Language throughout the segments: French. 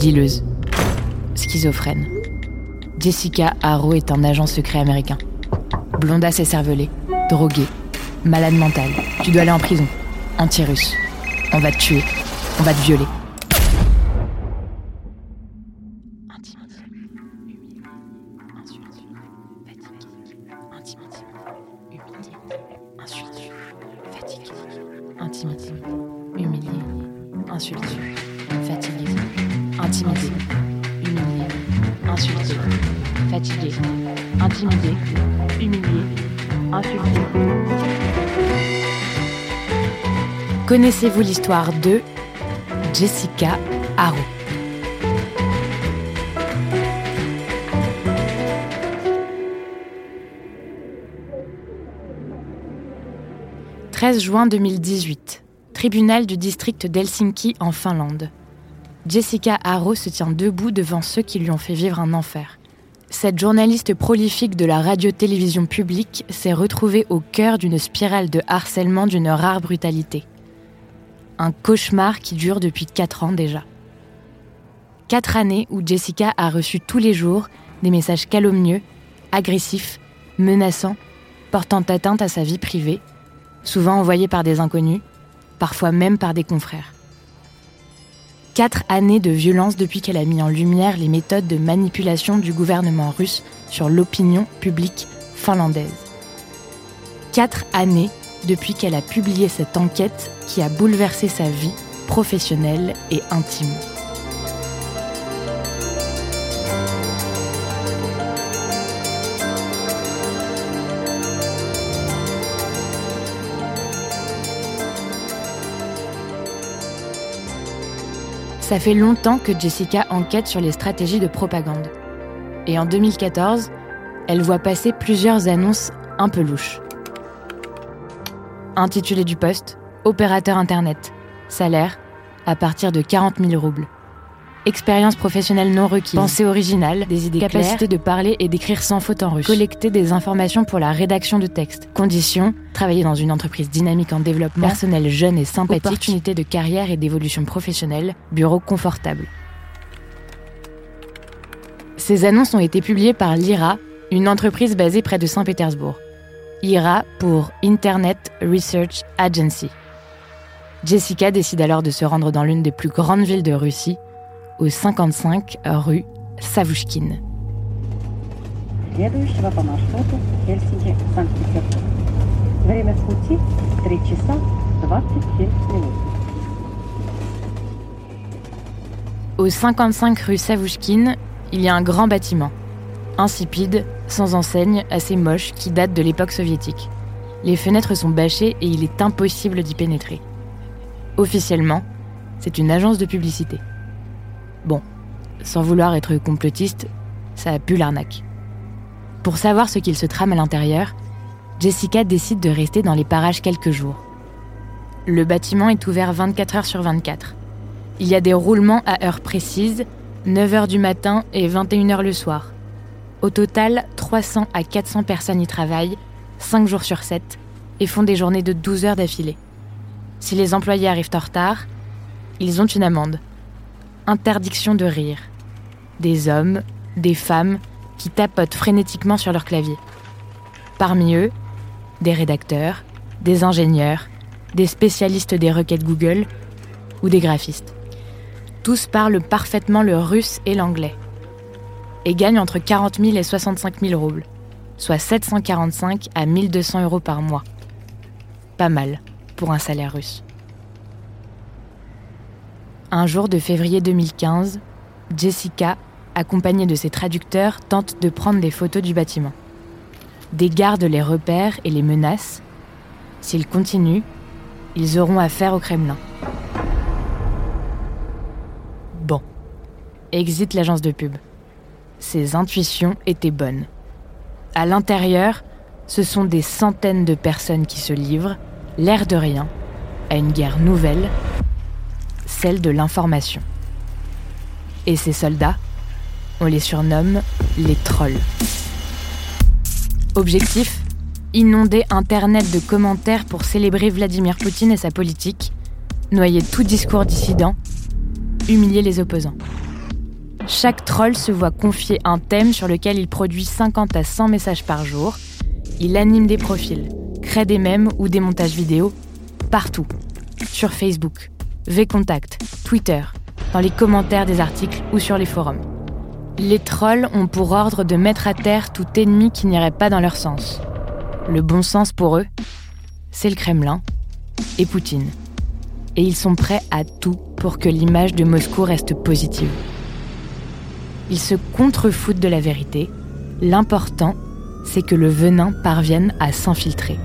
Dileuse. Schizophrène. Jessica Harrow est un agent secret américain. Blondasse et cervelée. Droguée. Malade mentale. Tu dois aller en prison. Anti-russe. On va te tuer. On va te violer. Connaissez-vous l'histoire de Jessica Harrow 13 juin 2018, tribunal du district d'Helsinki en Finlande. Jessica Harrow se tient debout devant ceux qui lui ont fait vivre un enfer. Cette journaliste prolifique de la radio-télévision publique s'est retrouvée au cœur d'une spirale de harcèlement d'une rare brutalité. Un cauchemar qui dure depuis quatre ans déjà. Quatre années où Jessica a reçu tous les jours des messages calomnieux, agressifs, menaçants, portant atteinte à sa vie privée, souvent envoyés par des inconnus, parfois même par des confrères. Quatre années de violence depuis qu'elle a mis en lumière les méthodes de manipulation du gouvernement russe sur l'opinion publique finlandaise. Quatre années depuis qu'elle a publié cette enquête qui a bouleversé sa vie professionnelle et intime. Ça fait longtemps que Jessica enquête sur les stratégies de propagande. Et en 2014, elle voit passer plusieurs annonces un peu louches. Intitulé du poste Opérateur Internet. Salaire à partir de 40 000 roubles. Expérience professionnelle non requise. Pensée originale, des idées Capacité de parler et d'écrire sans faute en russe. Collecter des informations pour la rédaction de textes. Conditions travailler dans une entreprise dynamique en développement. Personnel jeune et sympathique. Opportunités de carrière et d'évolution professionnelle. Bureau confortable. Ces annonces ont été publiées par l'IRA, une entreprise basée près de Saint-Pétersbourg. IRA pour Internet Research Agency. Jessica décide alors de se rendre dans l'une des plus grandes villes de Russie, au 55 rue Savouchkine. Au 55 rue Savouchkine, il y a un grand bâtiment, insipide, sans enseigne, assez moche, qui date de l'époque soviétique. Les fenêtres sont bâchées et il est impossible d'y pénétrer. Officiellement, c'est une agence de publicité. Bon, sans vouloir être complotiste, ça a pu l'arnaque. Pour savoir ce qu'il se trame à l'intérieur, Jessica décide de rester dans les parages quelques jours. Le bâtiment est ouvert 24 heures sur 24. Il y a des roulements à heures précises, 9 heures du matin et 21 heures le soir. Au total, 300 à 400 personnes y travaillent, 5 jours sur 7, et font des journées de 12 heures d'affilée. Si les employés arrivent en retard, ils ont une amende. Interdiction de rire. Des hommes, des femmes qui tapotent frénétiquement sur leur clavier. Parmi eux, des rédacteurs, des ingénieurs, des spécialistes des requêtes Google ou des graphistes. Tous parlent parfaitement le russe et l'anglais et gagnent entre 40 000 et 65 000 roubles. soit 745 à 1200 euros par mois. Pas mal pour un salaire russe. Un jour de février 2015, Jessica, accompagnée de ses traducteurs, tente de prendre des photos du bâtiment. Des gardes les repèrent et les menacent. S'ils continuent, ils auront affaire au Kremlin. Bon, exit l'agence de pub. Ses intuitions étaient bonnes. À l'intérieur, ce sont des centaines de personnes qui se livrent, l'air de rien, à une guerre nouvelle, celle de l'information. Et ces soldats, on les surnomme les trolls. Objectif Inonder Internet de commentaires pour célébrer Vladimir Poutine et sa politique, noyer tout discours dissident, humilier les opposants. Chaque troll se voit confier un thème sur lequel il produit 50 à 100 messages par jour. Il anime des profils, crée des mèmes ou des montages vidéo partout. Sur Facebook, VContact, Twitter, dans les commentaires des articles ou sur les forums. Les trolls ont pour ordre de mettre à terre tout ennemi qui n'irait pas dans leur sens. Le bon sens pour eux, c'est le Kremlin et Poutine. Et ils sont prêts à tout pour que l'image de Moscou reste positive. Ils se contrefoutent de la vérité. L'important, c'est que le venin parvienne à s'infiltrer.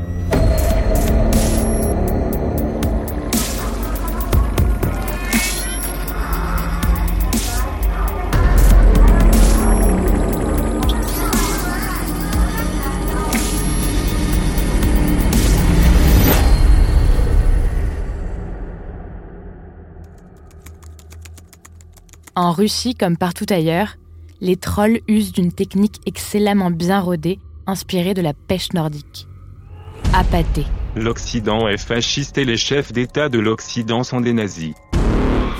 En Russie, comme partout ailleurs, les trolls usent d'une technique excellemment bien rodée, inspirée de la pêche nordique. Appâter. L'Occident est fasciste et les chefs d'État de l'Occident sont des nazis.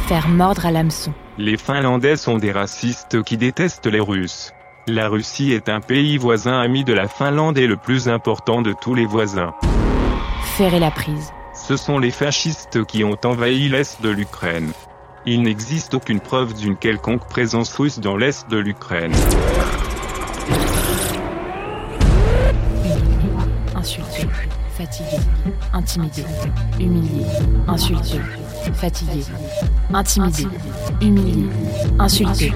Faire mordre à l'hameçon. Les Finlandais sont des racistes qui détestent les Russes. La Russie est un pays voisin ami de la Finlande et le plus important de tous les voisins. Ferrer la prise. Ce sont les fascistes qui ont envahi l'Est de l'Ukraine. Il n'existe aucune preuve d'une quelconque présence russe dans l'est de l'Ukraine. Insulté, fatigué, intimidé, humilié, insulté, fatigué, intimidé, humilié, insulté,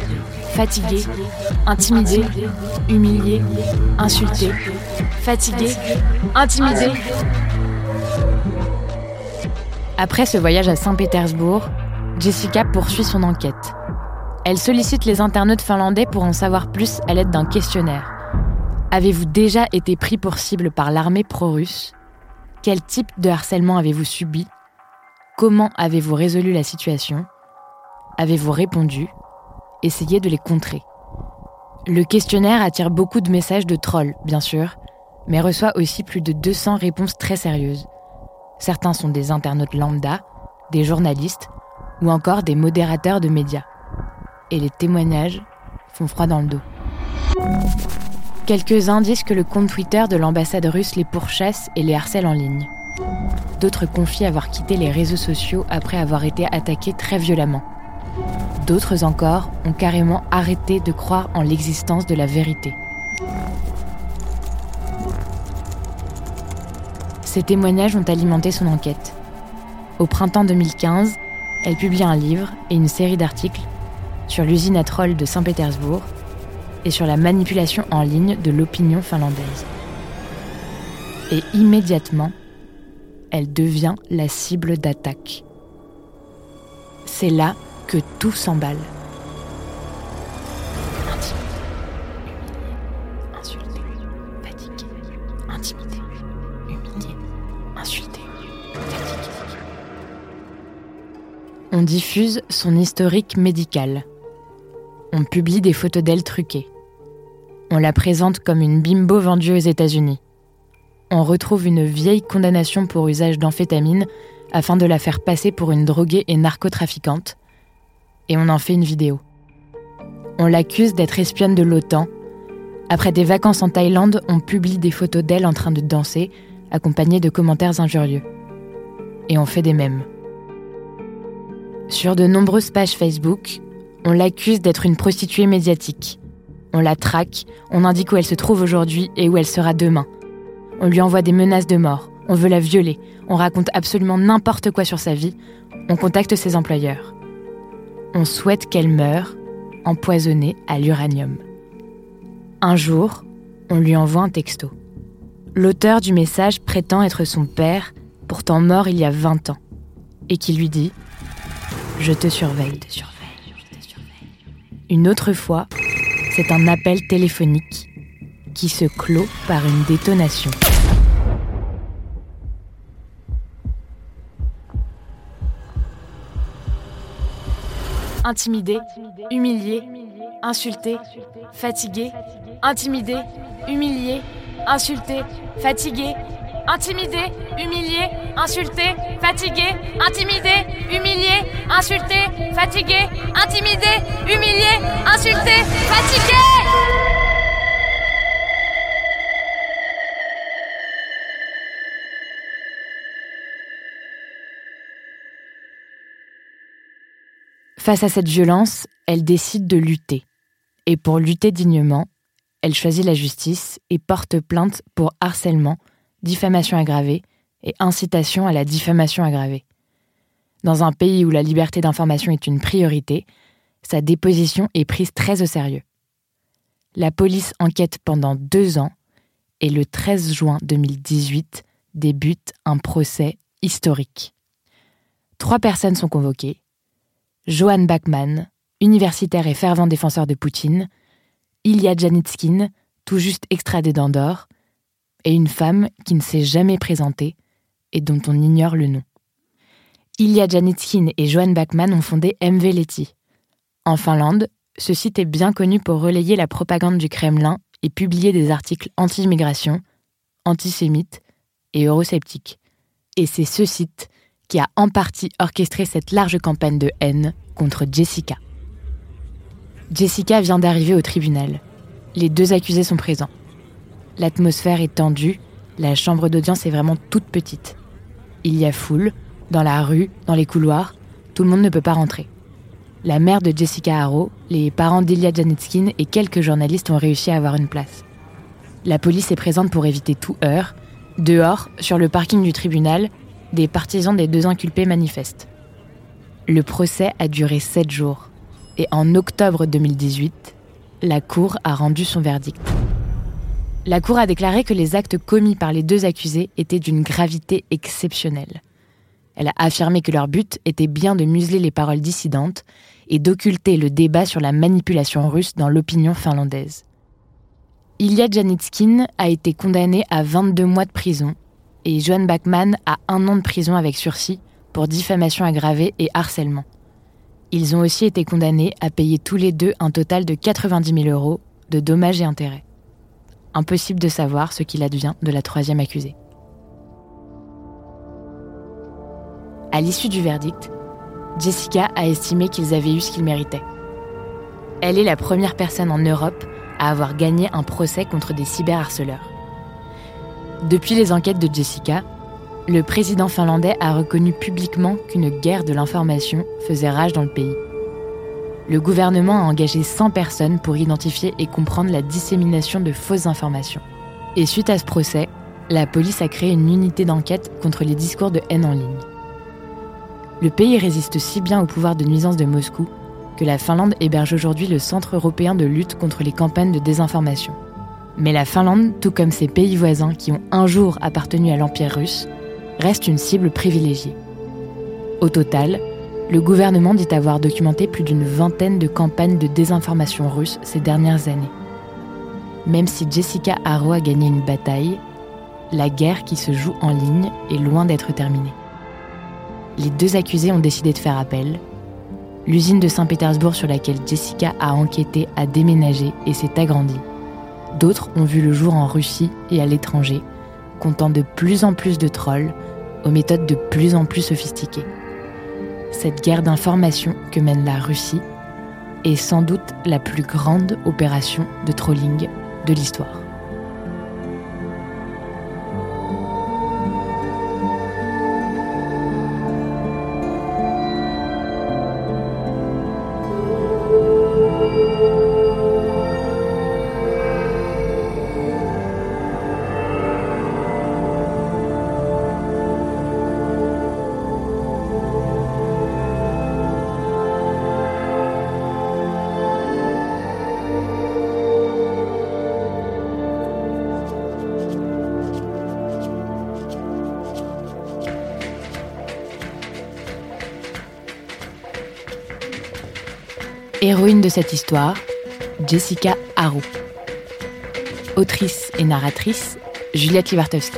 fatigué, intimidé, humilié, insulté, fatigué, intimidé. Après ce voyage à Saint-Pétersbourg, Jessica poursuit son enquête. Elle sollicite les internautes finlandais pour en savoir plus à l'aide d'un questionnaire. Avez-vous déjà été pris pour cible par l'armée pro-russe? Quel type de harcèlement avez-vous subi? Comment avez-vous résolu la situation? Avez-vous répondu? Essayez de les contrer. Le questionnaire attire beaucoup de messages de trolls, bien sûr, mais reçoit aussi plus de 200 réponses très sérieuses. Certains sont des internautes lambda, des journalistes, ou encore des modérateurs de médias. Et les témoignages font froid dans le dos. Quelques-uns disent que le compte Twitter de l'ambassade russe les pourchasse et les harcèle en ligne. D'autres confient avoir quitté les réseaux sociaux après avoir été attaqués très violemment. D'autres encore ont carrément arrêté de croire en l'existence de la vérité. Ces témoignages ont alimenté son enquête. Au printemps 2015, elle publie un livre et une série d'articles sur l'usine à trolls de Saint-Pétersbourg et sur la manipulation en ligne de l'opinion finlandaise. Et immédiatement, elle devient la cible d'attaque. C'est là que tout s'emballe. On diffuse son historique médical. On publie des photos d'elle truquées. On la présente comme une bimbo vendue aux États-Unis. On retrouve une vieille condamnation pour usage d'amphétamine afin de la faire passer pour une droguée et narcotrafiquante. Et on en fait une vidéo. On l'accuse d'être espionne de l'OTAN. Après des vacances en Thaïlande, on publie des photos d'elle en train de danser, accompagnées de commentaires injurieux. Et on fait des mèmes. Sur de nombreuses pages Facebook, on l'accuse d'être une prostituée médiatique. On la traque, on indique où elle se trouve aujourd'hui et où elle sera demain. On lui envoie des menaces de mort, on veut la violer, on raconte absolument n'importe quoi sur sa vie, on contacte ses employeurs. On souhaite qu'elle meure, empoisonnée à l'uranium. Un jour, on lui envoie un texto. L'auteur du message prétend être son père, pourtant mort il y a 20 ans, et qui lui dit ⁇ Je te surveille. Une autre fois, c'est un appel téléphonique qui se clôt par une détonation. Intimidé, humilié, insulté, fatigué, intimidé, humilié, insulté, fatigué, intimidé, humilié, insulté, fatigué, intimidé, humilié, insulté, fatigué, intimidé, humilié, insulté, fatigué. Face à cette violence, elle décide de lutter. Et pour lutter dignement, elle choisit la justice et porte plainte pour harcèlement, diffamation aggravée et incitation à la diffamation aggravée. Dans un pays où la liberté d'information est une priorité, sa déposition est prise très au sérieux. La police enquête pendant deux ans et le 13 juin 2018 débute un procès historique. Trois personnes sont convoquées. Johan Bachmann, universitaire et fervent défenseur de Poutine, Ilya Janitskin, tout juste extradé d'Andorre, et une femme qui ne s'est jamais présentée et dont on ignore le nom. Ilya Janitskin et Johan Bachmann ont fondé MV Leti. En Finlande, ce site est bien connu pour relayer la propagande du Kremlin et publier des articles anti-immigration, antisémites et eurosceptiques. Et c'est ce site qui a en partie orchestré cette large campagne de haine contre Jessica. Jessica vient d'arriver au tribunal. Les deux accusés sont présents. L'atmosphère est tendue, la chambre d'audience est vraiment toute petite. Il y a foule, dans la rue, dans les couloirs, tout le monde ne peut pas rentrer. La mère de Jessica Harrow, les parents d'Ilya Janetskin et quelques journalistes ont réussi à avoir une place. La police est présente pour éviter tout heurt. Dehors, sur le parking du tribunal, des partisans des deux inculpés manifestent. Le procès a duré sept jours et en octobre 2018, la Cour a rendu son verdict. La Cour a déclaré que les actes commis par les deux accusés étaient d'une gravité exceptionnelle. Elle a affirmé que leur but était bien de museler les paroles dissidentes et d'occulter le débat sur la manipulation russe dans l'opinion finlandaise. Ilya Janitskin a été condamné à 22 mois de prison et Johan Bachmann à un an de prison avec sursis pour diffamation aggravée et harcèlement. Ils ont aussi été condamnés à payer tous les deux un total de 90 000 euros de dommages et intérêts. Impossible de savoir ce qu'il advient de la troisième accusée. À l'issue du verdict, Jessica a estimé qu'ils avaient eu ce qu'ils méritaient. Elle est la première personne en Europe à avoir gagné un procès contre des cyberharceleurs. Depuis les enquêtes de Jessica, le président finlandais a reconnu publiquement qu'une guerre de l'information faisait rage dans le pays. Le gouvernement a engagé 100 personnes pour identifier et comprendre la dissémination de fausses informations. Et suite à ce procès, la police a créé une unité d'enquête contre les discours de haine en ligne. Le pays résiste si bien au pouvoir de nuisance de Moscou que la Finlande héberge aujourd'hui le Centre européen de lutte contre les campagnes de désinformation. Mais la Finlande, tout comme ses pays voisins qui ont un jour appartenu à l'Empire russe, reste une cible privilégiée. Au total, le gouvernement dit avoir documenté plus d'une vingtaine de campagnes de désinformation russe ces dernières années. Même si Jessica Haro a gagné une bataille, la guerre qui se joue en ligne est loin d'être terminée. Les deux accusés ont décidé de faire appel. L'usine de Saint-Pétersbourg sur laquelle Jessica a enquêté a déménagé et s'est agrandie. D'autres ont vu le jour en Russie et à l'étranger, comptant de plus en plus de trolls aux méthodes de plus en plus sophistiquées. Cette guerre d'information que mène la Russie est sans doute la plus grande opération de trolling de l'histoire. Héroïne de cette histoire, Jessica Harou. Autrice et narratrice, Juliette Livartowski.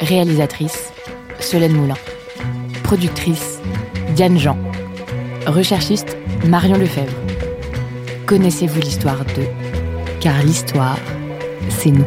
Réalisatrice, Solène Moulin. Productrice, Diane Jean. Recherchiste, Marion Lefebvre. Connaissez-vous l'histoire d'eux Car l'histoire, c'est nous.